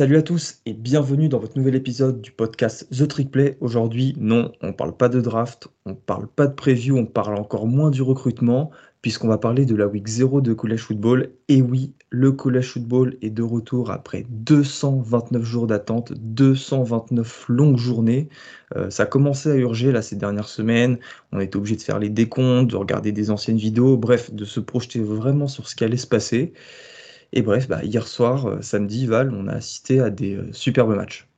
Salut à tous et bienvenue dans votre nouvel épisode du podcast The Trick Play. Aujourd'hui, non, on parle pas de draft, on parle pas de preview, on parle encore moins du recrutement, puisqu'on va parler de la week 0 de College Football. Et oui, le College Football est de retour après 229 jours d'attente, 229 longues journées. Euh, ça a commencé à urger là ces dernières semaines. On été obligé de faire les décomptes, de regarder des anciennes vidéos, bref, de se projeter vraiment sur ce qui allait se passer. Et bref, bah, hier soir, euh, samedi, Val, on a assisté à des euh, superbes matchs.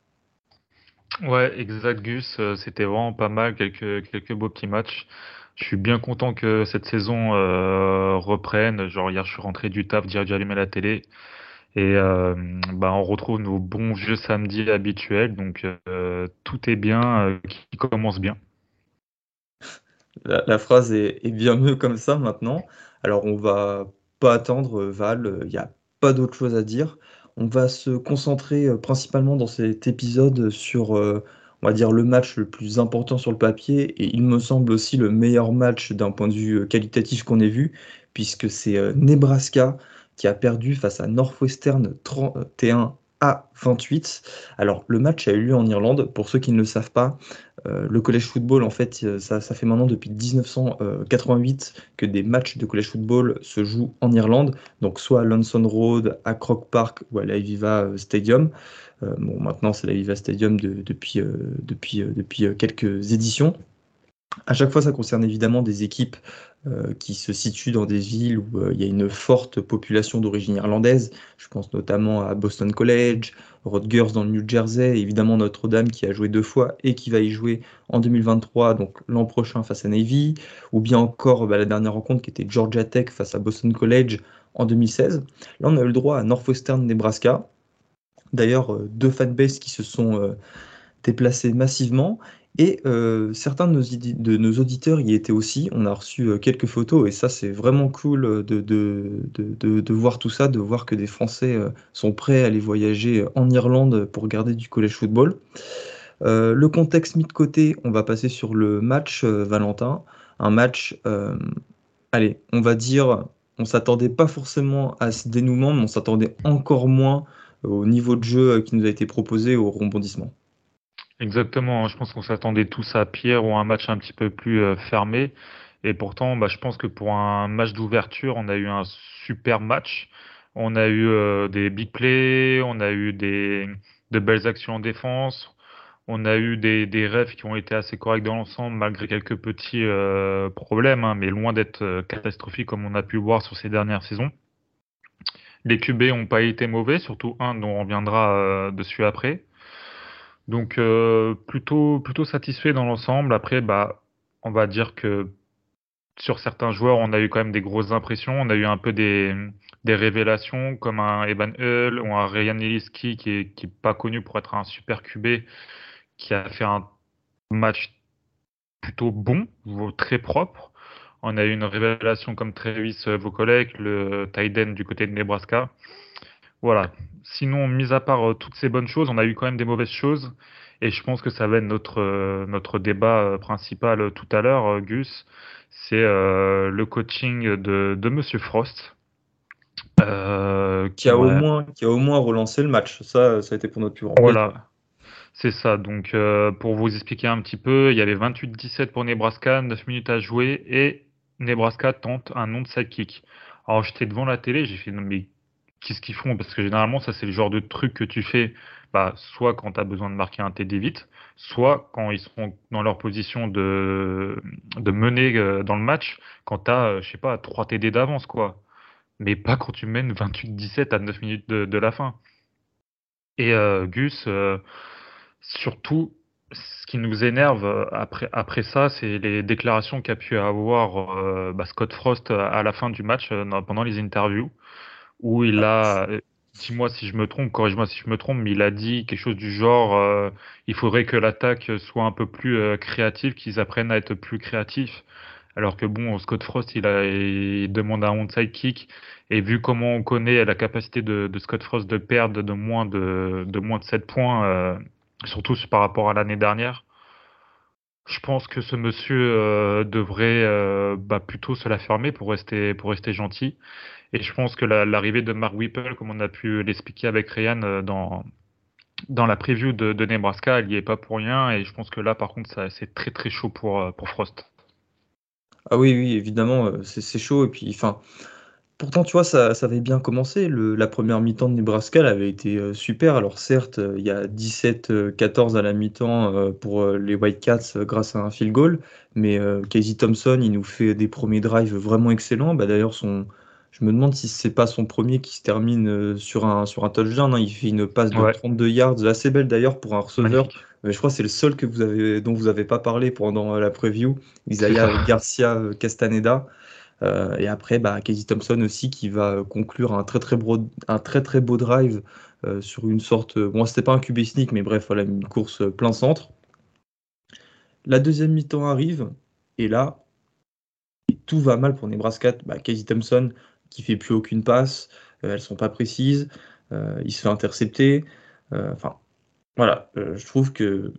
Ouais, exact, Gus. Euh, c'était vraiment pas mal, quelques, quelques beaux petits matchs. Je suis bien content que cette saison reprenne. Genre, hier, je suis rentré du taf, j'ai allumé la télé. Et bah, on retrouve nos bons jeux samedi habituels. Donc, tout est bien, qui commence bien. La, phrase est, est, bien mieux comme ça maintenant. Alors, on va pas attendre, Val. Il y a pas d'autre chose à dire. On va se concentrer euh, principalement dans cet épisode sur, euh, on va dire, le match le plus important sur le papier et il me semble aussi le meilleur match d'un point de vue euh, qualitatif qu'on ait vu, puisque c'est Nebraska qui a perdu face à Northwestern 31 à 28. Alors, le match a eu lieu en Irlande. Pour ceux qui ne le savent pas, euh, le college football, en fait, euh, ça, fait maintenant depuis 1988 que des matchs de college football se jouent en Irlande. Donc, soit à Lonson Road, à Croke Park ou à la Viva Stadium. Euh, bon, maintenant, c'est la Viva Stadium depuis, depuis, depuis quelques éditions. À chaque fois, ça concerne évidemment des équipes euh, qui se situent dans des villes où euh, il y a une forte population d'origine irlandaise. Je pense notamment à Boston College, Rutgers dans le New Jersey, évidemment Notre-Dame qui a joué deux fois et qui va y jouer en 2023, donc l'an prochain face à Navy, ou bien encore bah, la dernière rencontre qui était Georgia Tech face à Boston College en 2016. Là, on a eu le droit à Northwestern, Nebraska. D'ailleurs, euh, deux fanbases qui se sont déplacés massivement et euh, certains de nos, auditeurs y étaient aussi. On a reçu euh, quelques photos et ça, c'est vraiment cool euh, de, voir tout ça, de voir que des Français sont prêts à aller voyager en Irlande pour regarder du college football. le contexte mis de côté, on va passer sur le match Valentin. Un match, allez, on va dire, on s'attendait pas forcément à ce dénouement, mais on s'attendait encore moins au niveau de jeu qui nous a été proposé, au rebondissement. Exactement, hein. je pense qu'on s'attendait tous à Pierre ou un match un petit peu plus euh, fermé. Et pourtant, bah, je pense que pour un match d'ouverture, on a eu un super match. On a eu euh, des big plays, on a eu des, de belles actions en défense, on a eu des, rêves qui ont été assez corrects dans l'ensemble, malgré quelques petits euh, problèmes, hein, mais loin d'être catastrophiques comme on a pu voir sur ces dernières saisons. Les QB n'ont pas été mauvais, surtout un dont on reviendra dessus après. Donc euh, plutôt plutôt satisfait dans l'ensemble. Après, bah, on va dire que sur certains joueurs, on a eu quand même des grosses impressions. On a eu un peu des, des révélations comme un Evan Hull ou un Ryan Eliski qui est, qui est pas connu pour être un super QB, qui a fait un match plutôt bon, très propre. On a eu une révélation comme Travis Vokolek, le tight end du côté de Nebraska. Voilà. Sinon, mis à part euh, toutes ces bonnes choses, on a eu quand même des mauvaises choses. Et je pense que ça va être notre, euh, notre débat euh, principal tout à l'heure, Gus. C'est le coaching de, de Monsieur Frost. qui, a au moins, qui a au moins relancé le match. Ça, ça a été pour notre plus grand Voilà. C'est ça. Donc, pour vous expliquer un petit peu, il y avait 28-17 pour Nebraska, 9 minutes à jouer et Nebraska tente un non de sidekick. Alors, j'étais devant la télé, j'ai fait, mais qu'est-ce qu'ils font? Parce que généralement, ça, c'est le genre de truc que tu fais bah, soit quand tu as besoin de marquer un TD vite, soit quand ils sont dans leur position de, de mener euh, dans le match, quand tu as, euh, je sais pas, 3 TD d'avance, quoi. Mais pas quand tu mènes 28-17 à 9 minutes de, la fin. Et euh, Gus, surtout, ce qui nous énerve après, après ça, c'est les déclarations qu'a pu avoir bah, Scott Frost à la fin du match, pendant les interviews où il a, euh, dis-moi si je me trompe, corrige-moi si je me trompe, mais il a dit quelque chose du genre, euh, il faudrait que l'attaque soit un peu plus euh, créative, qu'ils apprennent à être plus créatifs. Alors que bon, Scott Frost, il, a, il demande un onside kick, et vu comment on connaît la capacité de, de Scott Frost de perdre de moins de, de moins de 7 points, surtout par rapport à l'année dernière, je pense que ce monsieur devrait bah, plutôt se la fermer pour rester, pour rester gentil et je pense que l'arrivée de Mark Whipple, comme on a pu l'expliquer avec Ryan euh, dans, dans la preview de, Nebraska, elle n'y est pas pour rien. Et je pense que là, par contre, c'est très très chaud pour, pour Frost. Ah oui, oui, évidemment, c'est chaud. Et puis, enfin, Pourtant, tu vois, ça, avait bien commencé. la première mi-temps de Nebraska elle avait été euh, super. Alors certes, euh, il y a 17-14 à la mi-temps euh, pour les Whitecats grâce à un field goal, mais Casey Thompson, il nous fait des premiers drives vraiment excellents. Bah, D'ailleurs, son, je me demande si c'est pas son premier qui se termine sur un, sur un touchdown. Hein. Il fait une passe de 32 yards, assez belle d'ailleurs pour un receveur. Mais je crois que c'est le seul que vous avez, dont vous n'avez pas parlé pendant la preview. Isaiah Garcia Castaneda. Euh, et après, bah, Casey Thompson aussi qui va conclure un très très beau, un très, très beau drive euh, sur une sorte. Bon, c'était pas un QB sneak, mais bref, voilà, une course plein centre. La deuxième mi-temps arrive, et là, tout va mal pour Nebraska. Bah, Casey Thompson qui fait plus aucune passe, euh, elles sont pas précises, il se fait intercepter. Enfin, voilà, je trouve que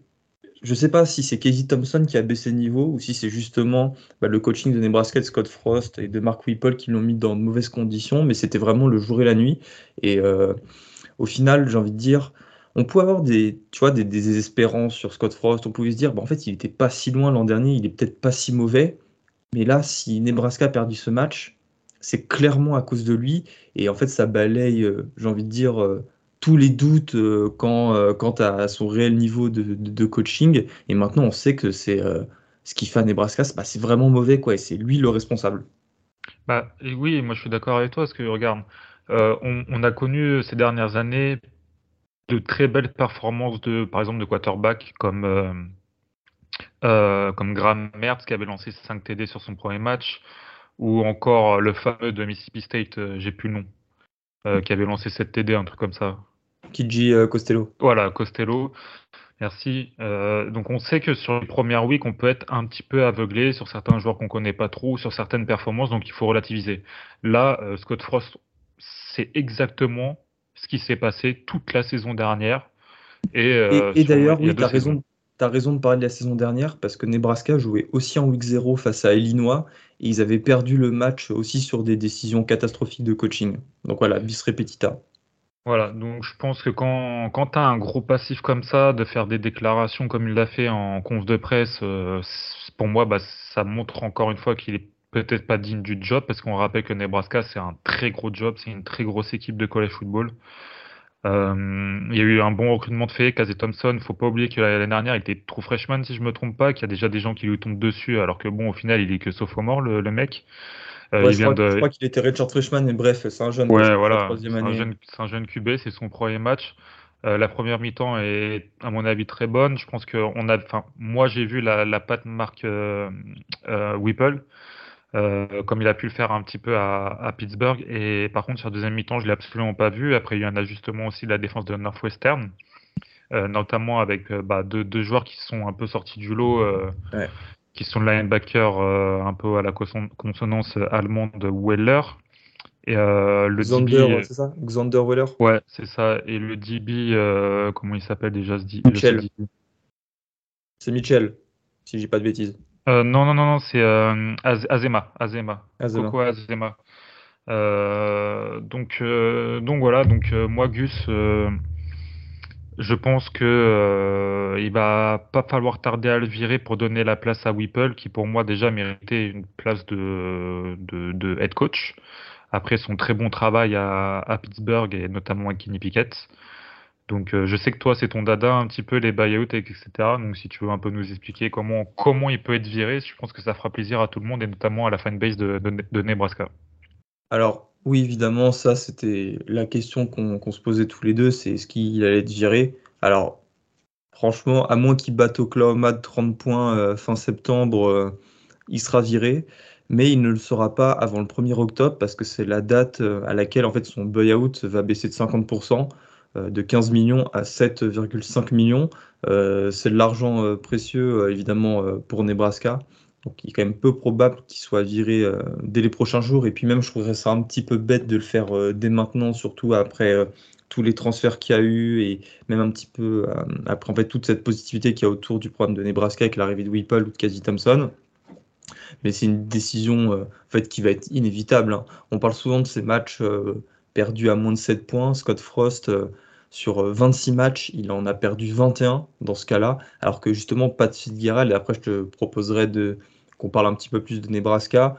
je sais pas si c'est Casey Thompson qui a baissé le niveau ou si c'est justement bah, le coaching de Nebraska de Scott Frost et de Mark Whipple qui l'ont mis dans de mauvaises conditions, mais c'était vraiment le jour et la nuit. Et euh, au final, j'ai envie de dire, on peut avoir des, tu vois, des, sur Scott Frost. On pouvait se dire, bah, en fait, il n'était pas si loin l'an dernier, il est peut-être pas si mauvais. Mais là, si Nebraska a perdu ce match, c'est clairement à cause de lui. Et en fait, ça balaye, euh, j'ai envie de dire, euh, tous les doutes euh, quant à son réel niveau de, coaching. Et maintenant, on sait que c'est ce qu'il fait à Nebraska, c'est vraiment mauvais, quoi, et c'est lui le responsable. Bah, oui, moi je suis d'accord avec toi, parce que regarde, on, a connu ces dernières années de très belles performances de, par exemple, de quarterback comme, comme Graham Mertz qui avait lancé 5 TD sur son premier match, ou encore le fameux de Mississippi State, j'ai plus le nom, qui avait lancé 7 TD, un truc comme ça. Kiji euh, Costello. Voilà, Costello. Merci. Euh, donc on sait que sur les premières weeks, on peut être un petit peu aveuglé sur certains joueurs qu'on connaît pas trop, sur certaines performances, donc il faut relativiser. Là, euh, Scott Frost, c'est exactement ce qui s'est passé toute la saison dernière. Et, et, d'ailleurs, oui, tu as raison, as raison de parler de la saison dernière, parce que Nebraska jouait aussi en week 0 face à Illinois, et ils avaient perdu le match aussi sur des décisions catastrophiques de coaching. Donc voilà, bis repetita. Voilà, donc je pense que quand, quand tu as un gros passif comme ça, de faire des déclarations comme il l'a fait en conf de presse, euh, pour moi, bah, ça montre encore une fois qu'il est peut-être pas digne du job, parce qu'on rappelle que Nebraska, c'est un très gros job, c'est une très grosse équipe de college football. Euh, il y a eu un bon recrutement de fait, Casey Thompson. Faut pas oublier que l'année dernière, il était trop freshman, si je me trompe pas, qu'il y a déjà des gens qui lui tombent dessus, alors que bon, au final, il est que sophomore, le, le mec. Euh, je, crois, qu'il était Richard Freshman, mais bref, c'est un jeune. Ouais, voilà, c'est un, jeune QB, c'est son premier match. Euh, la première mi-temps est, à mon avis, très bonne. Je pense que on a, enfin, moi, j'ai vu la, la patte marque euh, comme il a pu le faire un petit peu à, Pittsburgh. Et par contre, sur la deuxième mi-temps, je l'ai absolument pas vu. Après, il y a eu un ajustement aussi de la défense de Northwestern. notamment avec bah, deux, deux, joueurs qui sont un peu sortis du lot, ouais qui sont linebackers euh, un peu à la consonance allemande Weller. Et euh, le Xander, c'est ça? Xander Weller? Ouais, c'est ça. Et le DB, euh, comment il s'appelle déjà ce DB Mitchell. C'est Mitchell, si j'ai pas de bêtises. Non, non, non, non, c'est Azema. Azema. Azema. Coco Azema. donc, donc voilà, donc moi, Gus, je pense que euh, il va pas falloir tarder à le virer pour donner la place à Whipple, qui pour moi déjà méritait une place de, de, head coach après son très bon travail à, Pittsburgh et notamment à Kenny Pickett. Donc euh, je sais que toi c'est ton dada un petit peu les buyouts etc. Donc si tu veux un peu nous expliquer comment comment il peut être viré, je pense que ça fera plaisir à tout le monde et notamment à la fanbase de, Nebraska. Alors oui, évidemment, ça c'était la question qu'on se posait tous les deux, c'est est-ce qu'il allait être viré? Alors, franchement, à moins qu'il batte Oklahoma de 30 points euh, fin septembre, euh, il sera viré, mais il ne le sera pas avant le 1er octobre parce que c'est la date à laquelle en fait son buyout va baisser de 50%, de 15 millions à 7,5 millions. c'est de l'argent précieux évidemment pour Nebraska. Donc il est quand même peu probable qu'il soit viré euh, dès les prochains jours. Et puis même, je trouverais ça un petit peu bête de le faire euh, dès maintenant, surtout après euh, tous les transferts qu'il y a eu et même un petit peu après en fait toute cette positivité qu'il y a autour du programme de Nebraska avec l'arrivée de Whipple ou de Casey Thompson. Mais c'est une décision en fait qui va être inévitable. Hein. On parle souvent de ces matchs perdus à moins de 7 points. Scott Frost sur 26 matchs, il en a perdu 21 dans ce cas-là, alors que justement Pat Fitzgerald, et après je te proposerai qu'on parle un petit peu plus de Nebraska,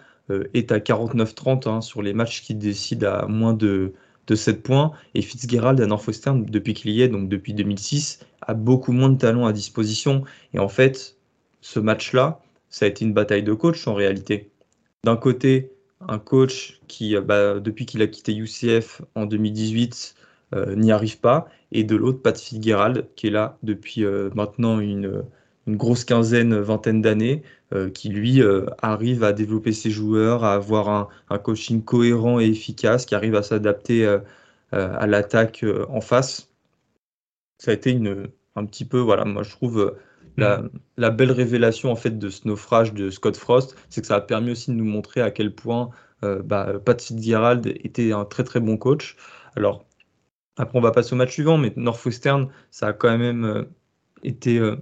est à 49-30 hein, sur les matchs qui décident à moins de, de 7 points. Et Fitzgerald à Northwestern, depuis qu'il y est, donc depuis 2006, a beaucoup moins de talent à disposition. Et en fait, ce match-là, ça a été une bataille de coach en réalité. D'un côté, un coach qui, euh, bah, depuis qu'il a quitté UCF en 2018, euh, n'y arrive pas, et de l'autre, Pat Fitzgerald, qui est là depuis euh, maintenant une, grosse quinzaine, vingtaine d'années, qui lui arrive à développer ses joueurs, à avoir un, coaching cohérent et efficace, qui arrive à s'adapter à l'attaque en face. Ça a été une, un petit peu, voilà, moi je trouve Mm. La, belle révélation en fait de ce naufrage de Scott Frost, c'est que ça a permis aussi de nous montrer à quel point euh, bah, Pat Fitzgerald était un très très bon coach. Alors après on va passer au match suivant, mais Northwestern, ça a quand même euh, été, euh,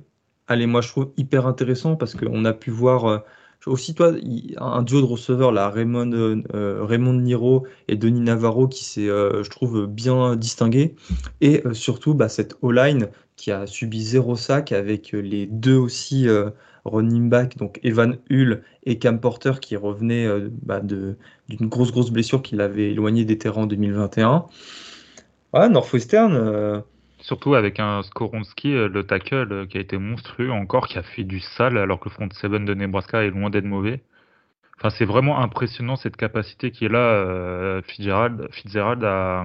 allez moi je trouve hyper intéressant parce qu'on a pu voir aussi toi un duo de receveurs là, Raymond, Raymond Niro et Denis Navarro qui s'est, je trouve, bien distingué et surtout bah, cette O-line qui a subi zéro sac avec euh, les deux aussi euh, running back, donc Evan Hull et Cam Porter qui revenaient euh, bah, d'une grosse grosse blessure qui l'avait éloigné des terrains en 2021. Ouais, Northwestern. Surtout avec un Skoronski, le tackle, qui a été monstrueux encore, qui a fait du sale alors que le front 7 de Nebraska est loin d'être mauvais. Enfin, c'est vraiment impressionnant cette capacité qui est là, Fitzgerald, Fitzgerald a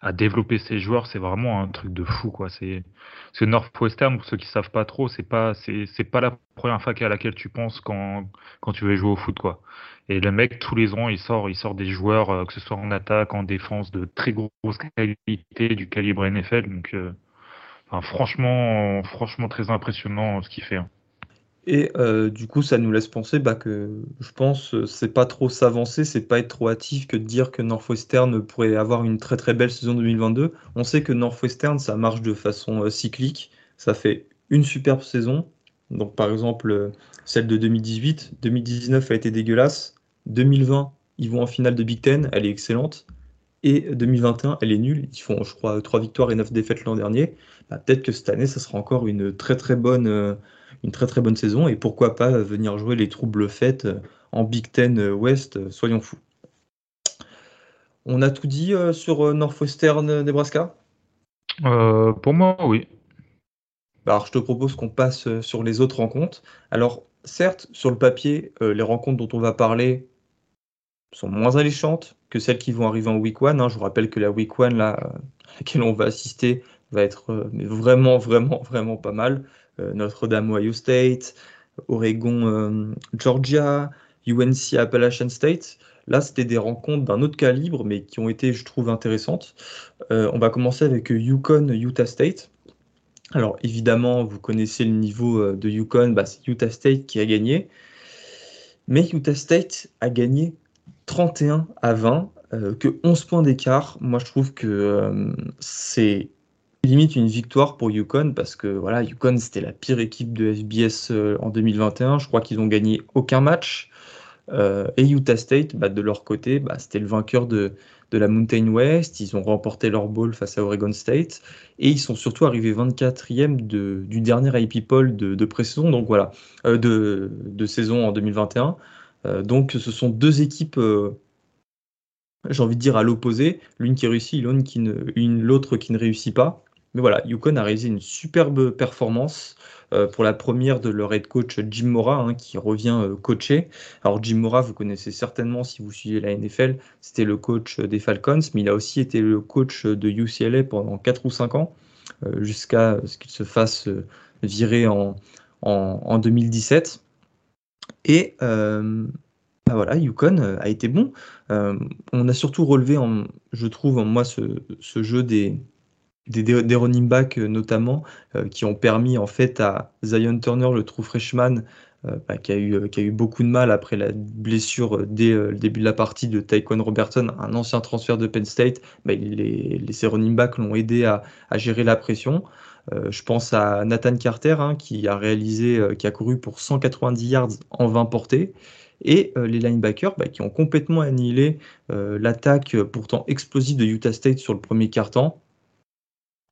à développer ses joueurs, c'est vraiment un truc de fou, quoi. C'est Northwestern, pour ceux qui savent pas trop, c'est pas c'est pas la première fac à laquelle tu penses quand quand tu veux jouer au foot, quoi. Et le mec tous les ans, il sort il sort des joueurs, euh, que ce soit en attaque, en défense, de très grosse qualité, du calibre NFL. Donc, euh, franchement, franchement très impressionnant ce qu'il fait. Hein. Et euh, du coup, ça nous laisse penser bah, que je pense euh, c'est pas trop s'avancer, c'est pas être trop hâtif que de dire que Northwestern pourrait avoir une très très belle saison 2022. On sait que Northwestern ça marche de façon euh, cyclique, ça fait une superbe saison. Donc par exemple celle de 2018, 2019 a été dégueulasse, 2020 ils vont en finale de Big Ten, elle est excellente. Et 2021, elle est nulle. Ils font, je crois, 3 victoires et 9 défaites l'an dernier. Bah, peut-être que cette année, ça sera encore une très très bonne, une très très bonne saison et pourquoi pas venir jouer les troubles faites euh, en Big Ten euh, West, euh, soyons fous. On a tout dit sur Northwestern Nebraska? Pour moi, oui. Bah, alors, je te propose qu'on passe sur les autres rencontres. Alors, certes, sur le papier, les rencontres dont on va parler sont moins alléchantes que celles qui vont arriver en Week 1. Hein. Je vous rappelle que la Week 1 là, à laquelle on va assister va être vraiment, vraiment, vraiment pas mal. Euh, Notre-Dame Ohio State, Oregon euh, Georgia, UNC Appalachian State. Là, c'était des rencontres d'un autre calibre, mais qui ont été, je trouve, intéressantes. Euh, on va commencer avec Yukon Utah State. Alors, évidemment, vous connaissez le niveau de Yukon, bah, c'est Utah State qui a gagné. Mais Utah State a gagné 31 à 20, que 11 points d'écart. Moi, je trouve que c'est limite une victoire pour Yukon parce que voilà, Yukon c'était la pire équipe de FBS euh, en 2021. Je crois qu'ils ont gagné aucun match. Euh, et Utah State, bah, de leur côté, bah, c'était le vainqueur de, de, la Mountain West. Ils ont remporté leur bowl face à Oregon State. Et ils sont surtout arrivés 24e de, du dernier IP Poll de, de pré-saison, donc voilà, euh, de, saison en 2021. donc ce sont deux équipes j'ai envie de dire à l'opposé, l'une qui réussit, l'autre qui, ne, qui ne réussit pas. Mais voilà, Yukon a réalisé une superbe performance euh, pour la première de leur head coach Jim Mora, hein, qui revient euh, coacher. Alors Jim Mora, vous connaissez certainement si vous suivez la NFL, c'était le coach des Falcons, mais il a aussi été le coach de UCLA pendant 4 ou 5 ans, euh, jusqu'à ce qu'il se fasse virer en, en, 2017. Et bah voilà, Yukon a été bon. on a surtout relevé, en, je trouve, en moi, ce jeu des, des, running backs euh, notamment, euh, qui ont permis en fait à Zion Turner, le true freshman, euh, bah, qui, a eu, qui a eu beaucoup de mal après la blessure dès le début de la partie de Taekwon Robertson, un ancien transfert de Penn State, bah, les, les, running backs l'ont aidé à, gérer la pression. je pense à Nathan Carter hein, qui a réalisé, qui a couru pour 190 yards en 20 portées et les linebackers bah, qui ont complètement annihilé l'attaque pourtant explosive de Utah State sur le premier quart-temps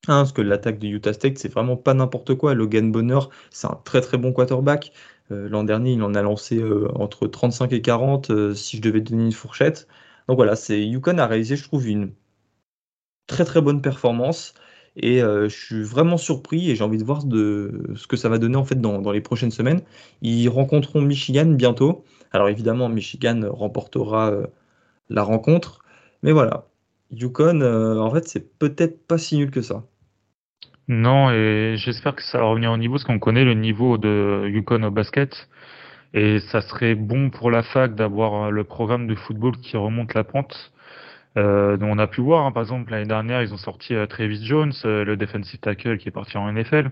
Hein, parce que l'attaque de Utah State, c'est vraiment pas n'importe quoi. Logan Bonner, c'est un très très bon quarterback. Euh, l'an dernier, il en a lancé euh, entre 35 et 40, euh, si je devais donner une fourchette. Donc voilà, c'est Yukon a réalisé, je trouve, une très très bonne performance. Et je suis vraiment surpris et j'ai envie de voir de, ce que ça va donner en fait dans, les prochaines semaines. Ils rencontreront Michigan bientôt. Alors évidemment, Michigan remportera la rencontre. Mais voilà, Yukon, en fait, c'est peut-être pas si nul que ça. Non, et j'espère que ça va revenir au niveau, parce qu'on connaît le niveau de Yukon au basket. Et ça serait bon pour la fac d'avoir le programme de football qui remonte la pente. Euh, on a pu voir, hein, par exemple, l'année dernière, ils ont sorti euh, Travis Jones, euh, le defensive tackle qui est parti en NFL.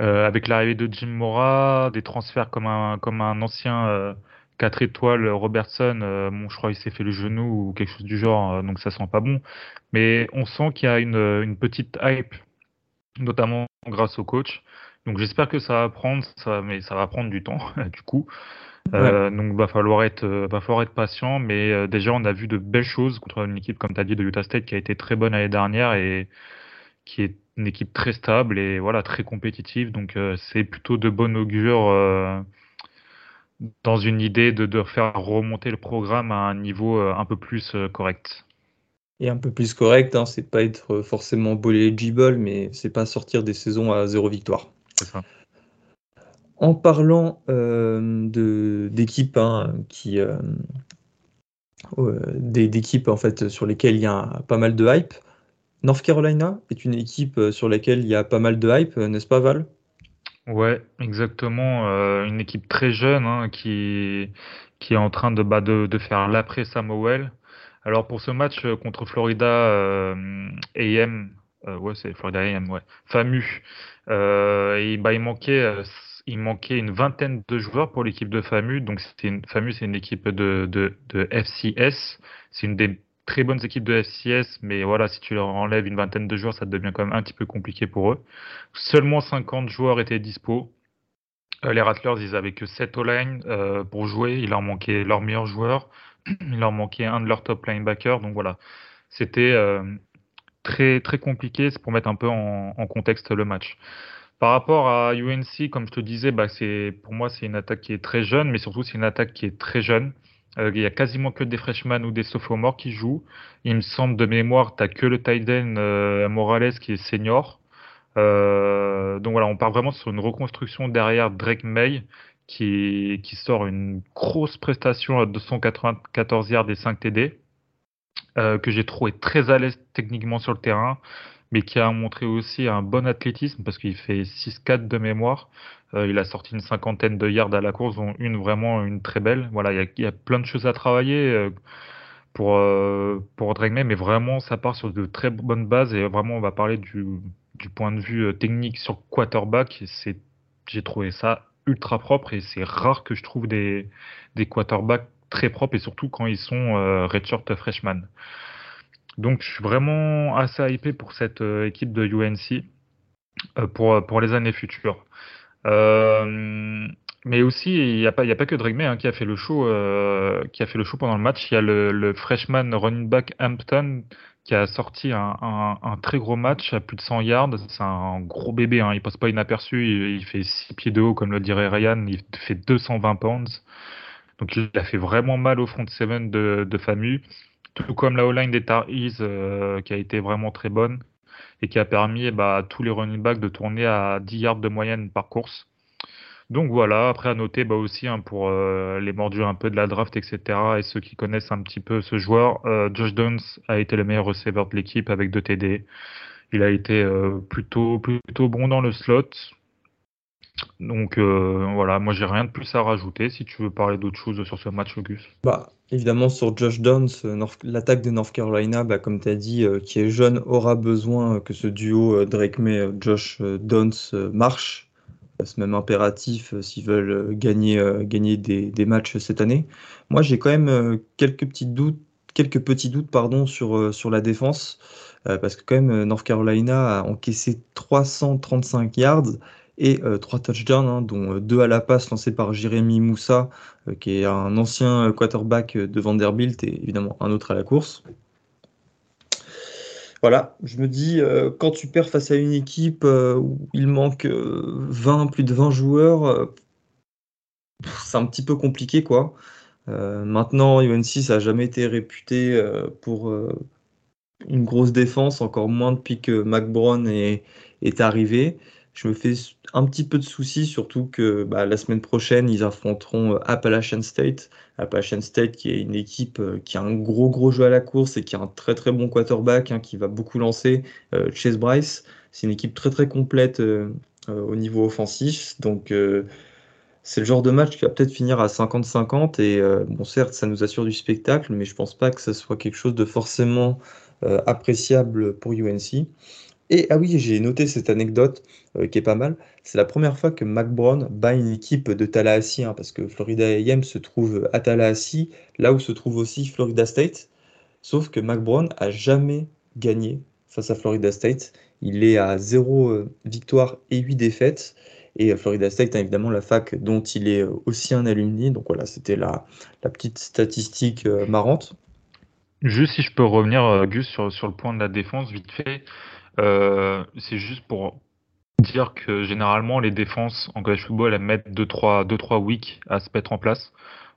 Euh, avec l'arrivée de Jim Mora, des transferts comme un, comme un ancien 4 étoiles Robertson, bon, je crois qu'il s'est fait le genou ou quelque chose du genre, donc ça sent pas bon. Mais on sent qu'il y a une, une petite hype notamment grâce au coach. Donc j'espère que ça va prendre, ça, mais ça va prendre du temps du coup. Euh, donc va falloir être, euh, va falloir être patient. Mais euh, déjà on a vu de belles choses contre une équipe comme tu as dit de Utah State qui a été très bonne l'année dernière et qui est une équipe très stable et voilà très compétitive. Donc c'est plutôt de bon augure dans une idée de, de faire remonter le programme à un niveau un peu plus correct et un peu plus correct. Hein, c'est pas être forcément ball eligible, mais c'est pas sortir des saisons à zéro victoire. En parlant euh, d'équipes hein, qui euh, d'équipes en fait sur lesquelles il y a pas mal de hype. North Carolina est une équipe euh, sur laquelle il y a pas mal de hype, n'est-ce pas Val? Ouais, exactement. une équipe très jeune hein, qui, qui est en train de, bah, de, de faire l'après Samuel. Alors pour ce match euh, contre Florida euh, AM, euh, ouais c'est Florida AM, ouais, FAMU, et, bah, il manquait il manquait une vingtaine de joueurs pour l'équipe de FAMU. Donc une, FAMU, c'est une équipe de, de, de FCS. C'est une des très bonnes équipes de FCS, mais voilà, si tu leur enlèves une vingtaine de joueurs, ça devient quand même un petit peu compliqué pour eux. Seulement 50 joueurs étaient dispo. les Rattlers, ils avaient que 7 all-line pour jouer. Il leur manquait leurs meilleurs joueurs. Il leur manquait un de leurs top linebackers. Donc voilà, c'était euh, très, très compliqué. C'est pour mettre un peu en, contexte le match. Par rapport à UNC, comme je te disais, bah, pour moi, c'est une attaque qui est très jeune, mais surtout, c'est une attaque qui est très jeune. Euh, il y a quasiment que des freshmen ou des sophomores qui jouent. Il me semble de mémoire, tu que le tight euh, Morales qui est senior. donc voilà, on part vraiment sur une reconstruction derrière Drake May, qui, sort une grosse prestation à 294 yards et 5 TD, euh, que j'ai trouvé très à l'aise techniquement sur le terrain, mais qui a montré aussi un bon athlétisme parce qu'il fait 6-4 de mémoire. Euh, il a sorti une cinquantaine de yards à la course, dont une vraiment une très belle. Voilà, il y a, plein de choses à travailler euh, pour, pour mais vraiment ça part sur de très bonnes bases et vraiment on va parler du, du point de vue technique sur quarterback. J'ai trouvé ça ultra propre et c'est rare que je trouve des, quarterbacks très propres et surtout quand ils sont euh, redshirt freshman. Donc je suis vraiment assez hypé pour cette euh, équipe de UNC euh, pour, pour les années futures. Mais aussi, il n'y a, pas, a pas que May hein, qui, a fait le show, qui a fait le show pendant le match. Il y a le, le freshman running back Hampton qui a sorti un, un, très gros match à plus de 100 yards. C'est un gros bébé, hein. il passe pas inaperçu, il, fait 6 pieds de haut, comme le dirait Ryan, il fait 220 pounds. Donc il a fait vraiment mal au front seven de, de FAMU, tout comme la O-line des Tar euh, qui a été vraiment très bonne et qui a permis bah, à tous les running backs de tourner à 10 yards de moyenne par course. Donc voilà, après à noter bah, aussi hein, pour euh, les mordus un peu de la draft, etc. et ceux qui connaissent un petit peu ce joueur, euh, Josh Downs a été le meilleur receiver de l'équipe avec deux TD. Il a été euh, plutôt, plutôt bon dans le slot. Donc voilà, moi j'ai rien de plus à rajouter si tu veux parler d'autre chose sur ce match, Auguste. Bah, évidemment, sur Josh Downs, l'attaque de North Carolina, bah, comme tu as dit, qui est jeune, aura besoin que ce duo Drake May-Josh Downs marche ce même impératif euh, s'ils veulent euh, gagner, euh, gagner des, des, matchs cette année. Moi, j'ai quand même quelques petits doutes, quelques petits doutes pardon, sur, sur la défense, parce que quand même, North Carolina a encaissé 335 yards et trois 3 touchdowns, hein, dont deux à la passe lancés par Jérémy Moussa, qui est un ancien quarterback de Vanderbilt, et évidemment un autre à la course. Voilà, je me dis, euh, quand tu perds face à une équipe euh, où il manque 20, plus de 20 joueurs, c'est un petit peu compliqué, quoi. maintenant, UNC, ça n'a jamais été réputé pour une grosse défense, encore moins depuis que McBrown est, est arrivé. Je me fais un petit peu de soucis, surtout que bah, la semaine prochaine, ils affronteront euh, Appalachian State. Appalachian State qui est une équipe euh, qui a un gros gros jeu à la course et qui a un très très bon quarterback hein, qui va beaucoup lancer, euh, Chase Bryce. C'est une équipe très très complète au niveau offensif. Donc c'est le genre de match qui va peut-être finir à 50-50. Et bon, certes, ça nous assure du spectacle, mais je pense pas que ce soit quelque chose de forcément appréciable pour UNC. Et ah oui, j'ai noté cette anecdote euh, qui est pas mal. C'est la première fois que McBrown bat une équipe de Tallahassee, hein, parce que Florida A&M se trouve à Tallahassee, là où se trouve aussi Florida State. Sauf que McBrown a jamais gagné face à Florida State. Il est à 0 euh, victoire et 8 défaites. Et euh, Florida State a évidemment la fac dont il est aussi un alumni. Donc voilà, c'était la, la petite statistique marrante. Juste si je peux revenir, Gus, sur le point de la défense, vite fait. Euh, c'est juste pour dire que généralement les défenses en college football elles mettent 2-3 deux, trois weeks à se mettre en place.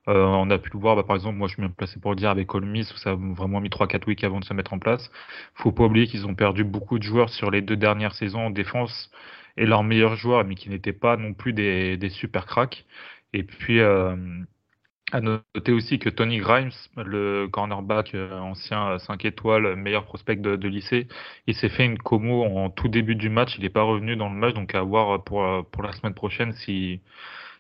Euh, on a pu le voir, bah, par exemple, moi je suis placé pour le dire avec Ole Miss où ça a vraiment mis 3-4 weeks avant de se mettre en place. Faut pas oublier qu'ils ont perdu beaucoup de joueurs sur les deux dernières saisons en défense et leurs meilleurs joueurs, mais qui n'étaient pas non plus des, des super cracks. Et puis, euh, à noter aussi que Tony Grimes, le cornerback euh, ancien 5 étoiles, meilleur prospect de, lycée, il s'est fait une commo en tout début du match. Il n'est pas revenu dans le match, donc à voir pour, pour la semaine prochaine si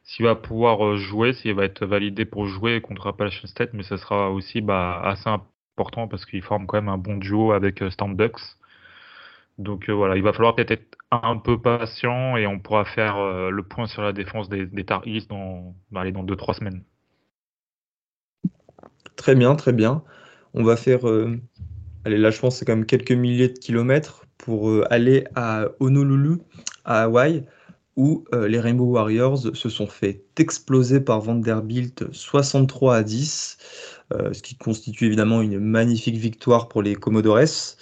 s'il va pouvoir euh, jouer, s'il va être validé pour jouer contre Appalachian State, mais ça sera aussi bah, assez important parce qu'il forme quand même un bon duo avec euh, Storm Ducks. Donc voilà, il va falloir peut-être être un peu patient et on pourra faire le point sur la défense des, Tar bah, dans 2-3 semaines. Très bien, très bien. On va faire, euh, allez, là je pense c'est quand même quelques milliers de kilomètres pour euh, aller à Honolulu, à Hawaï, où euh, les Rainbow Warriors se sont fait exploser par Vanderbilt 63 à 10, ce qui constitue évidemment une magnifique victoire pour les Commodores.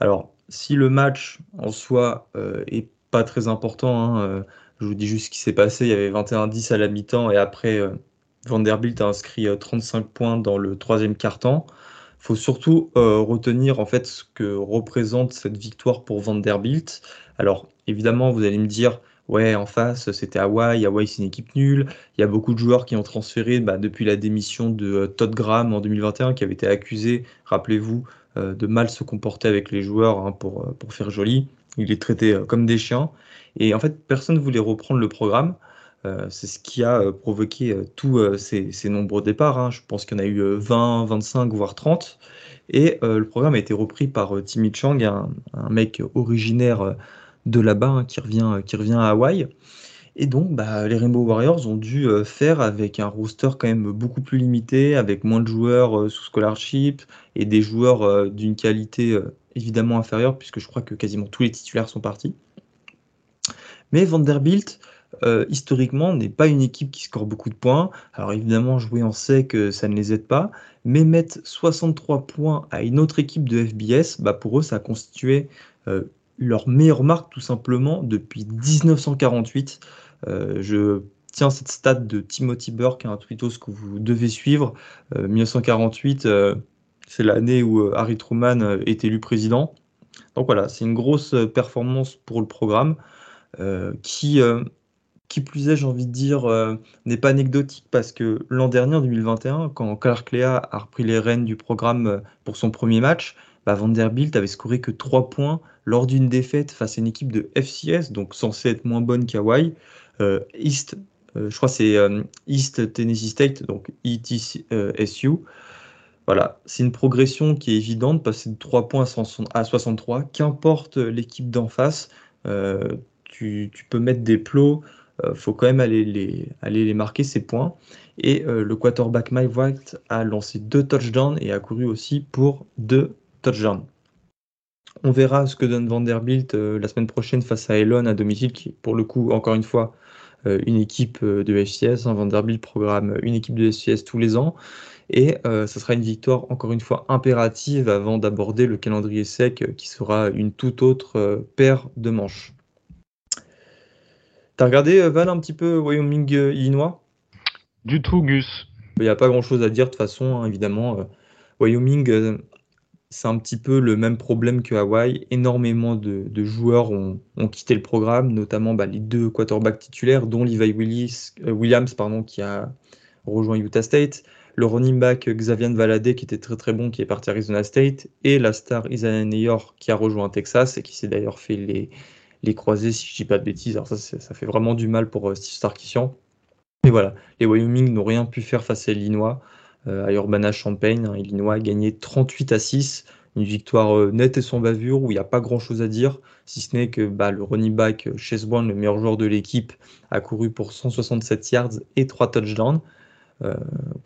Alors, si le match en soi est pas très important, hein, je vous dis juste ce qui s'est passé, il y avait 21-10 à la mi-temps et après Vanderbilt a inscrit 35 euh, points dans le troisième quart-temps. Il faut surtout euh, retenir en fait ce que représente cette victoire pour Vanderbilt. Alors évidemment, vous allez me dire, ouais, en face, c'était Hawaï. Hawaï, c'est une équipe nulle. Il y a beaucoup de joueurs qui ont transféré bah, depuis la démission de euh, Todd Graham en 2021, qui avait été accusé, rappelez-vous, de mal se comporter avec les joueurs hein, pour, pour faire joli. Il est traité comme des chiens. Et en fait, personne ne voulait reprendre le programme. Euh, c'est ce qui a euh, provoqué euh, tous ces, nombreux départs. Hein. Je pense qu'il y en a eu 20, 25, voire 30. Et le programme a été repris par Timmy Chang, un, mec originaire de là-bas hein, qui, revient, qui revient à Hawaï. Et donc, bah, les Rainbow Warriors ont dû faire avec un roster quand même beaucoup plus limité, avec moins de joueurs sous scholarship et des joueurs d'une qualité évidemment inférieure, puisque je crois que quasiment tous les titulaires sont partis. Mais Vanderbilt, euh, historiquement, n'est pas une équipe qui score beaucoup de points. Alors évidemment, jouer en que ça ne les aide pas, mais mettre 63 points à une autre équipe de FBS, bah pour eux, ça a constitué euh, leur meilleure marque tout simplement depuis 1948. Euh, je tiens cette stat de Timothy Burke, un tweetos que vous devez suivre. 1948, c'est l'année où Harry Truman est élu président. Donc voilà, c'est une grosse performance pour le programme qui qui plus est, j'ai envie de dire, euh, n'est pas anecdotique parce que l'an dernier, en 2021, quand Clark Lea a repris les rênes du programme euh, pour son premier match, bah, Vanderbilt avait scoré que 3 points lors d'une défaite face à une équipe de FCS, donc censée être moins bonne qu'Hawaii. Euh, East, je crois c'est East Tennessee State, donc ETSU. Voilà, c'est une progression qui est évidente, passer de 3 points à 63, qu'importe l'équipe d'en face. Tu, tu, peux mettre des plots faut quand même aller les, marquer, ces points. Et euh, le quarterback Mike White a lancé deux touchdowns et a couru aussi pour deux touchdowns. On verra ce que donne Vanderbilt euh, la semaine prochaine face à Elon à domicile, qui est pour le coup, encore une fois, une équipe de FCS. Hein. Vanderbilt programme une équipe de FCS tous les ans. Et ce sera une victoire, encore une fois, impérative avant d'aborder le calendrier sec qui sera une toute autre paire de manches. T'as regardé, Val, un petit peu Wyoming-Illinois Du tout, Gus. Il n'y a pas grand-chose à dire de toute façon, hein, évidemment. Wyoming, c'est un petit peu le même problème que Hawaï. Énormément de, joueurs ont, quitté le programme, notamment bah, les deux quarterbacks titulaires, dont Levi euh, Williams, pardon, qui a rejoint Utah State, le running back Xavier Valadé, qui était très très bon, qui est parti à Arizona State, et la star Isaiah Neyor, qui a rejoint Texas et qui s'est d'ailleurs fait les, les croisés, si je dis pas de bêtises. Alors ça, ça fait vraiment du mal pour euh, Steve Starkissian. Mais voilà, les Wyoming n'ont rien pu faire face à Illinois. Euh, à Urbana-Champaign. Hein, Illinois a gagné 38 à 6, une victoire euh, nette et sans bavure où il n'y a pas grand-chose à dire, si ce n'est que bah, le running back Chase Brown, le meilleur joueur de l'équipe, a couru pour 167 yards et 3 touchdowns.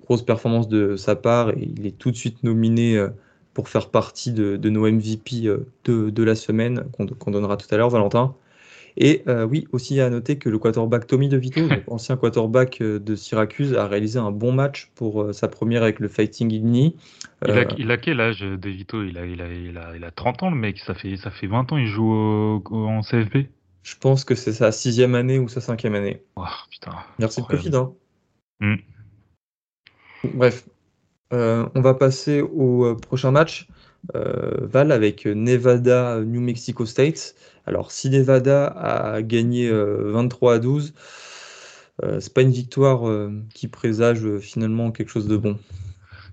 grosse performance de sa part et il est tout de suite nominé pour faire partie de, nos MVP de, la semaine qu'on donnera tout à l'heure, Valentin. Et euh, oui, aussi à noter que le quarterback Tommy DeVito, ancien quarterback euh, de Syracuse, a réalisé un bon match pour euh, sa première avec le Fighting Igni. Il, a, il, a, quel âge, DeVito? Il a, il, a, il, a, il a 30 ans, le mec. Ça fait, ça fait 20 ans il joue en CFP. Je pense que c'est sa sixième année ou sa cinquième année. Oh, putain, Merci de Covid. Hein. Hmm. Bref, on va passer au prochain match. Val avec Nevada, New Mexico State. Alors, si Nevada a gagné 23 euh, à 12, euh, c'est pas une victoire euh, qui présage finalement quelque chose de bon.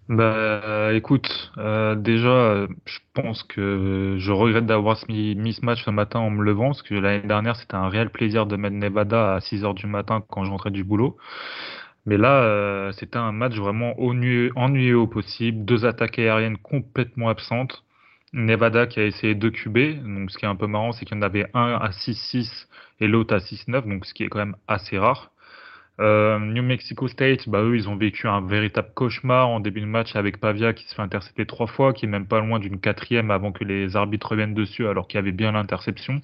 Bah écoute, déjà, je pense que je regrette d'avoir mis, ce match ce matin en me levant, parce que l'année dernière, c'était un réel plaisir de mettre Nevada à 6 h du matin quand je rentrais du boulot. Mais là, c'était un match vraiment ennuyeux au possible, deux attaques aériennes complètement absentes. Nevada qui a essayé deux QB. Donc, ce qui est un peu marrant, c'est qu'il y en avait un à 6-6 et l'autre à 6-9, donc ce qui est quand même assez rare. Euh, New Mexico State, bah eux, ils ont vécu un véritable cauchemar en début de match avec Pavia qui se fait intercepter trois fois, qui est même pas loin d'une quatrième avant que les arbitres reviennent dessus, alors qu'il y avait bien l'interception.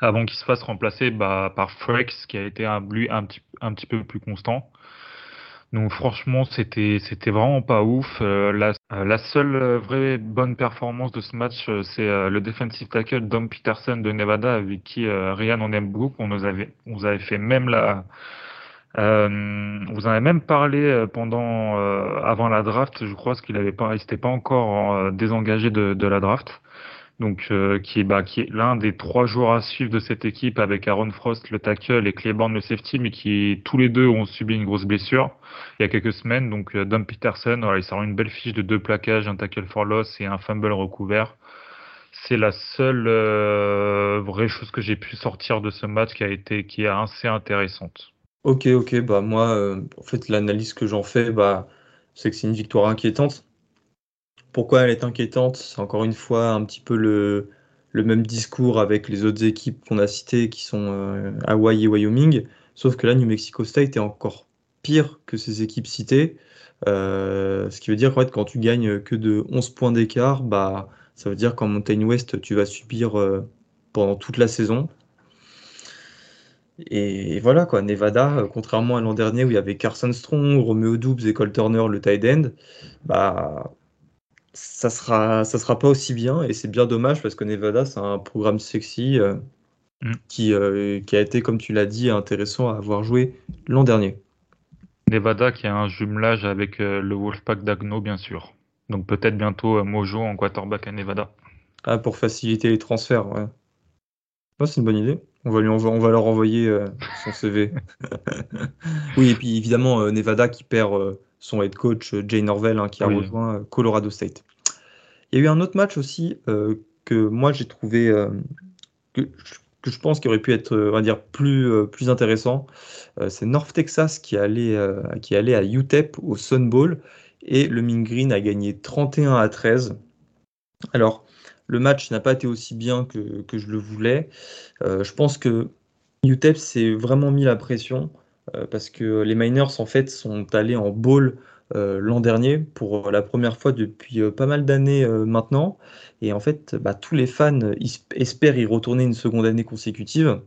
Avant qu'il se fasse remplacer bah, par Frex, qui a été un, lui un petit, un petit peu plus constant. Donc franchement, c'était c'était vraiment pas ouf. Euh, la, euh, la, seule euh, vraie bonne performance de ce match, c'est le defensive tackle Dom Peterson de Nevada, avec qui Ryan on aime beaucoup. On nous avait on avait fait même la vous en avez même parlé pendant avant la draft, je crois, parce qu'il avait pas, il pas encore désengagé de, de la draft donc euh, qui est bah, qui est l'un des trois joueurs à suivre de cette équipe avec Aaron Frost le tackle et Claiborne le safety, mais qui tous les deux ont subi une grosse blessure il y a quelques semaines. Donc euh, Dom Peterson, il sort une belle fiche de deux plaquages, un tackle for loss et un fumble recouvert. C'est la seule euh, vraie chose que j'ai pu sortir de ce match qui a été qui est assez intéressante. Ok, ok, bah moi, en fait, l'analyse que j'en fais, bah, c'est que c'est une victoire inquiétante pourquoi elle est inquiétante C'est encore une fois un petit peu le, même discours avec les autres équipes qu'on a citées qui sont euh, Hawaii et Wyoming, sauf que là, New Mexico State est encore pire que ces équipes citées. Euh, ce qui veut dire qu'en fait, quand tu gagnes que de 11 points d'écart, bah, ça veut dire qu'en Mountain West, tu vas subir euh, pendant toute la saison. Et voilà quoi, Nevada, contrairement à l'an dernier où il y avait Carson Strong, Romeo Doubs et Cole Turner, le tight end, bah ça sera, ça sera pas aussi bien et c'est bien dommage parce que Nevada, c'est un programme sexy euh, mm. qui, euh, qui a été, comme tu l'as dit, intéressant à avoir joué l'an dernier. Nevada qui a un jumelage avec euh, le Wolfpack d'Agno, bien sûr. Donc peut-être bientôt Mojo en quarterback à Nevada. Ah, pour faciliter les transferts, ouais. c'est une bonne idée. On va, lui on va leur envoyer son CV. oui, et puis évidemment, Nevada qui perd son head coach euh, Jay Norvell hein, qui a rejoint euh, Colorado State. Il y a eu un autre match aussi euh, que moi j'ai trouvé que, je pense qu'il aurait pu être on va dire plus, plus intéressant. c'est North Texas qui allait, qui allait à UTEP au Sun Bowl et le Min Green a gagné 31 à 13. Alors, le match n'a pas été aussi bien que, que je le voulais. je pense que UTEP s'est vraiment mis la pression. Euh, parce que les Miners en fait sont allés en bowl euh, l'an dernier pour la première fois depuis euh, pas mal d'années maintenant. Et en fait, bah, tous les fans espèrent y retourner une seconde année consécutive,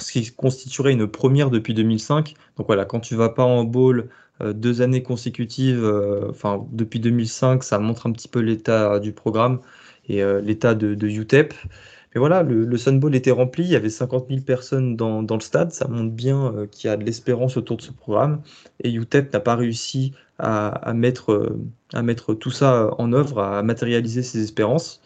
ce qui constituerait une première depuis 2005. Donc voilà, quand tu vas pas en bowl deux années consécutives, enfin depuis 2005, ça montre un petit peu l'état du programme et l'état de UTEP. Mais voilà, le, le Sun Bowl était rempli, il y avait 50 000 personnes dans, dans le stade, ça montre bien euh, qu'il y a de l'espérance autour de ce programme. Et UTEP n'a pas réussi à, à mettre, euh, à mettre tout ça en œuvre, à matérialiser ses espérances.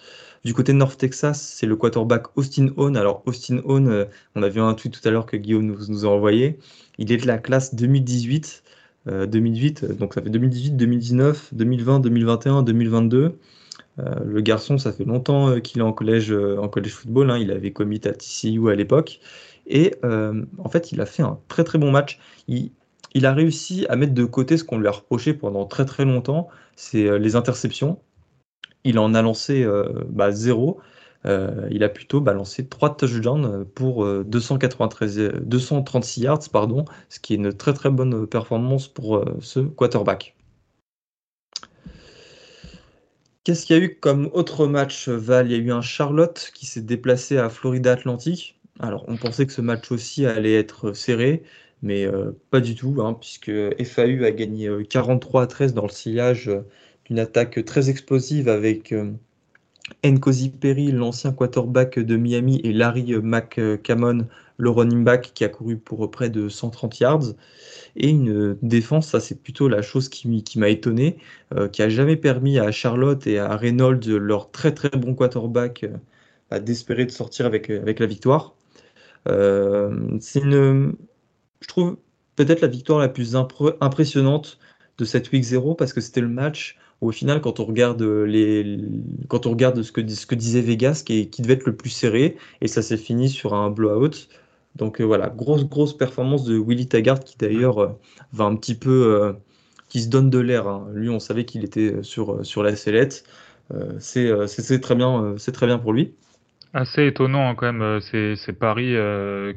Du côté de North Texas, c'est le quarterback Austin Hone. Alors Austin Hone, euh, on a vu un tweet tout à l'heure que Guillaume nous, nous, a envoyé. Il est de la classe 2018. 2008, donc ça fait 2018, 2019, 2020, 2021, 2022. Euh, le garçon, ça fait longtemps euh, qu'il est en collège, euh, en collège football. Hein. il avait commis à TCU à l'époque. Et en fait, il a fait un très très bon match. Il, a réussi à mettre de côté ce qu'on lui a reproché pendant très très longtemps, c'est les interceptions. Il en a lancé bah, zéro. il a plutôt balancé trois touchdowns pour 293, 236 yards, pardon, ce qui est une très très bonne performance pour ce quarterback. Qu'est-ce qu'il y a eu comme autre match, Val? Il y a eu un Charlotte qui s'est déplacé à Florida Atlantic. Alors, on pensait que ce match aussi allait être serré, mais euh, pas du tout, hein, puisque FAU a gagné 43 euh, à 13 dans le sillage euh, d'une attaque très explosive avec Nkosi Perry, l'ancien quarterback de Miami, et Larry McCammon, le running back, qui a couru pour près de 130 yards et une défense, ça c'est plutôt la chose qui, m'a étonné, euh, qui a jamais permis à Charlotte et à Reynolds, leur très très bon quarterback, euh, d'espérer de sortir avec, avec la victoire. Euh, une, je trouve peut-être la victoire la plus impressionnante de cette week 0 parce que c'était le match au final quand on regarde les quand on regarde ce que, ce que disait Vegas qui, qui devait être le plus serré et ça s'est fini sur un blowout donc euh, voilà, grosse, grosse performance de Willy Taggart qui d'ailleurs euh, va un petit peu. Euh, qui se donne de l'air. Hein. Lui, on savait qu'il était sur, sur la sellette. c'est très, bien, très bien pour lui. Assez étonnant hein, quand même, c'est Paris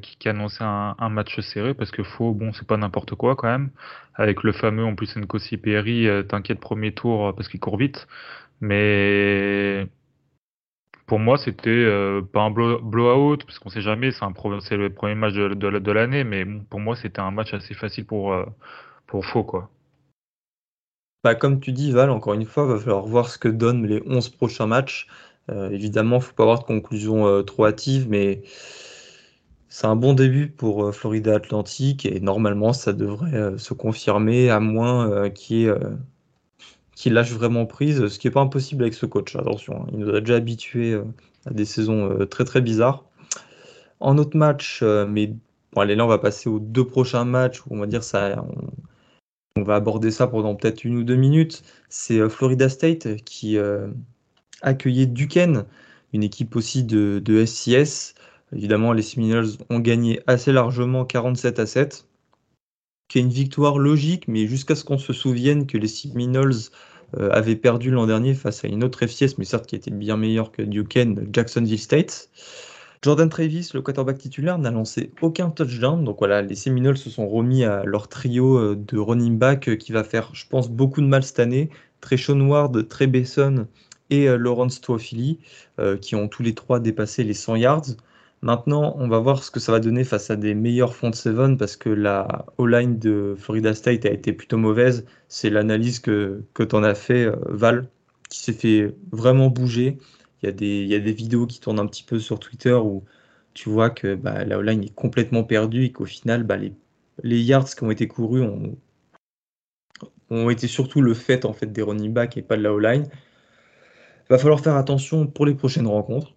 qui, qui annonçait un, un, match serré parce que faux, bon, c'est pas n'importe quoi quand même. Avec le fameux en plus Nkosi Perry, t'inquiète premier tour parce qu'il court vite. Mais pour moi, c'était euh, pas un blowout, parce qu'on sait jamais, c'est le premier match de, l'année, mais pour moi, c'était un match assez facile pour, euh, pour Faux, quoi. Bah, comme tu dis, Val, encore une fois, va falloir voir ce que donnent les 11 prochains matchs. Euh, évidemment, il ne faut pas avoir de conclusion trop hâtive, mais c'est un bon début pour Florida Atlantique, et normalement, ça devrait se confirmer, à moins qu'il lâche vraiment prise, ce qui n'est pas impossible avec ce coach, attention. Hein. Il nous a déjà habitués euh, à des saisons euh, très très bizarres. En autre match, euh, mais bon, allez, là on va passer aux deux prochains matchs, où on va dire ça, on, va aborder ça pendant peut-être une ou deux minutes. C'est Florida State qui accueillait Duquesne, une équipe aussi de, SCS. Évidemment, les Seminoles ont gagné assez largement 47 à 7 qui est une victoire logique, mais jusqu'à ce qu'on se souvienne que les Seminoles euh, avaient perdu l'an dernier face à une autre FCS, mais certes qui était bien meilleure que Duquesne, Jacksonville State. Jordan Travis, le quarterback titulaire, n'a lancé aucun touchdown. Donc voilà, les Seminoles se sont remis à leur trio euh, de running back euh, qui va faire, je pense, beaucoup de mal cette année. Trey Ward, Trey Besson et Lawrence Toafili, qui ont tous les trois dépassé les 100 yards. Maintenant, on va voir ce que ça va donner face à des meilleurs front seven parce que la O-line de Florida State a été plutôt mauvaise. C'est l'analyse que, que tu en as fait, euh, Val, qui s'est fait vraiment bouger. Il y, a des, y a des vidéos qui tournent un petit peu sur Twitter où tu vois que bah, la O-line est complètement perdue et qu'au final, bah, les, les, yards qui ont été courus ont, ont été surtout le fait, en fait des running backs et pas de la O-line. Il va falloir faire attention pour les prochaines rencontres.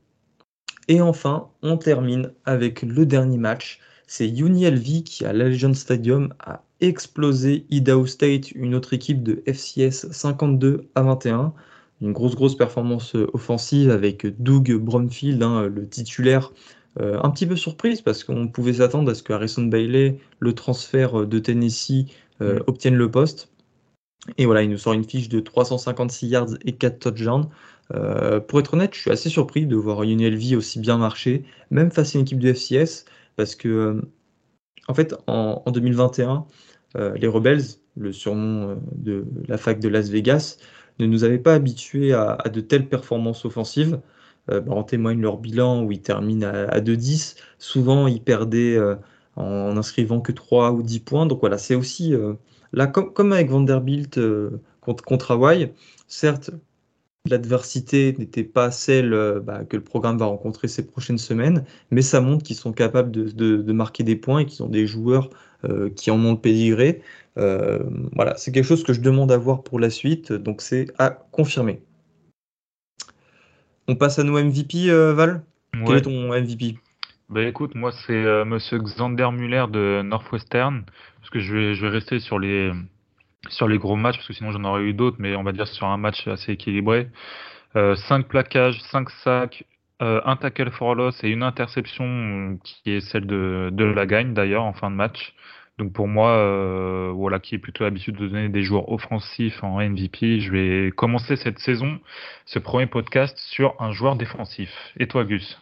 Et enfin, on termine avec le dernier match. C'est UNLV qui, à l'Allegiant Stadium, a explosé Idaho State, une autre équipe de FCS 52 à 21. Une grosse, grosse performance offensive avec Doug Bromfield, hein, le titulaire, euh, un petit peu surprise parce qu'on pouvait s'attendre à ce que Harrison Bailey, le transfert de Tennessee, euh, mm. obtienne le poste. Et voilà, il nous sort une fiche de 356 yards et 4 touchdowns. Euh, pour être honnête, je suis assez surpris de voir UNLV aussi bien marcher, même face à une équipe de FCS, parce que, euh, en fait, en, 2021, euh, les Rebels, le surnom de la fac de Las Vegas, ne nous avaient pas habitués à, de telles performances offensives. Bah, en témoigne leur bilan où ils terminent à, 2-10. Souvent, ils perdaient en inscrivant que 3 ou 10 points. Donc voilà, c'est aussi là, comme, avec Vanderbilt contre, contre Hawaï, certes, l'adversité n'était pas celle bah, que le programme va rencontrer ces prochaines semaines, mais ça montre qu'ils sont capables de, marquer des points et qu'ils ont des joueurs qui en ont le pédigré. voilà, c'est quelque chose que je demande à voir pour la suite, donc c'est à confirmer. On passe à nos MVP, euh, Val? Quel est ton MVP bah écoute, moi c'est euh, Monsieur Xander Muller de Northwestern, parce que je vais, je vais rester sur les sur les gros matchs, parce que sinon j'en aurais eu d'autres, mais on va dire sur un match assez équilibré. 5 euh, plaquages, 5 sacs, un tackle for loss et une interception qui est celle de, de la gagne d'ailleurs en fin de match. Donc pour moi, euh, voilà, qui est plutôt l'habitude de donner des joueurs offensifs en MVP, je vais commencer cette saison, ce premier podcast sur un joueur défensif. Et toi, Gus?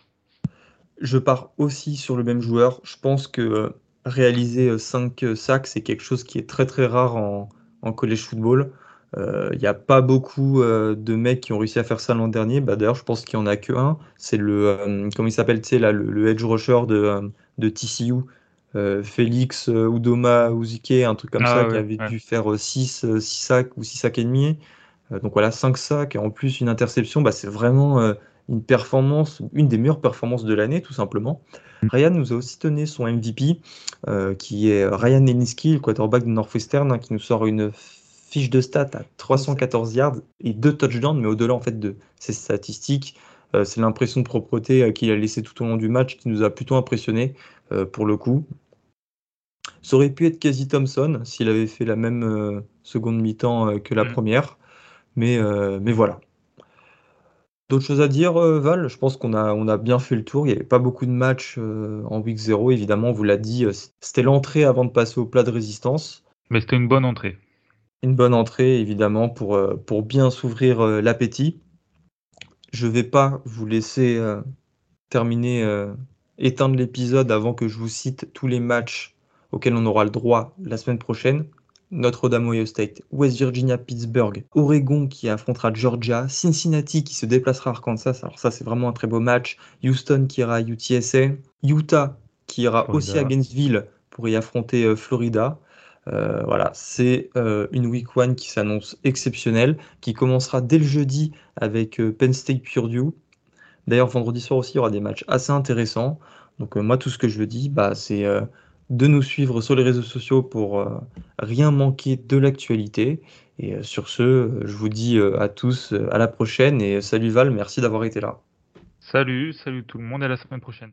Je pars aussi sur le même joueur. Je pense que euh, réaliser 5 euh, sacs, c'est quelque chose qui est très très rare en, college football. Il n'y a pas beaucoup de mecs qui ont réussi à faire ça l'an dernier. Bah, D'ailleurs, je pense qu'il n'y en a que un. C'est le, comment il s'appelle, là, le, le, edge rusher de, de TCU. Euh, Félix euh, Udoma Ouzike, un truc comme ah ça, qui avait dû faire 6, euh, 6 sacs ou 6 sacs et demi. donc voilà, 5 sacs et en plus une interception, bah, c'est vraiment une performance, une des meilleures performances de l'année, tout simplement. Mm. Ryan nous a aussi donné son MVP, qui est Ryan Neniski, le quarterback de Northwestern, hein, qui nous sort une fiche de stats à 314 yards et 2 touchdowns, mais au-delà en fait de ces statistiques, c'est l'impression de propreté qu'il a laissé tout au long du match qui nous a plutôt impressionné pour le coup. Ça aurait pu être Casey Thompson s'il avait fait la même euh, seconde mi-temps euh, que la mm. première. Mais, euh, mais voilà. D'autres choses à dire, Val? Je pense qu'on a, on a bien fait le tour. Il n'y avait pas beaucoup de matchs en week 0, évidemment, on vous l'a dit. C'était l'entrée avant de passer au plat de résistance. Mais c'était une bonne entrée. Une bonne entrée, évidemment, pour, pour bien s'ouvrir l'appétit. Je ne vais pas vous laisser terminer, éteindre l'épisode avant que je vous cite tous les matchs auquel on aura le droit la semaine prochaine. Notre-Dame Ohio State, West Virginia, Pittsburgh, Oregon qui affrontera Georgia, Cincinnati qui se déplacera à Arkansas, alors ça c'est vraiment un très beau match, Houston qui ira à UTSA, Utah qui ira aussi à Gainesville pour y affronter euh, Florida. Euh, voilà, c'est euh, une week one qui s'annonce exceptionnelle, qui commencera dès le jeudi avec Penn State Purdue. D'ailleurs, vendredi soir aussi, il y aura des matchs assez intéressants. Donc moi, tout ce que je dire, bah, c'est de nous suivre sur les réseaux sociaux pour euh, rien manquer de l'actualité. Et euh, sur ce, euh, je vous dis à tous à la prochaine et salut Val, merci d'avoir été là. Salut, salut tout le monde, à la semaine prochaine.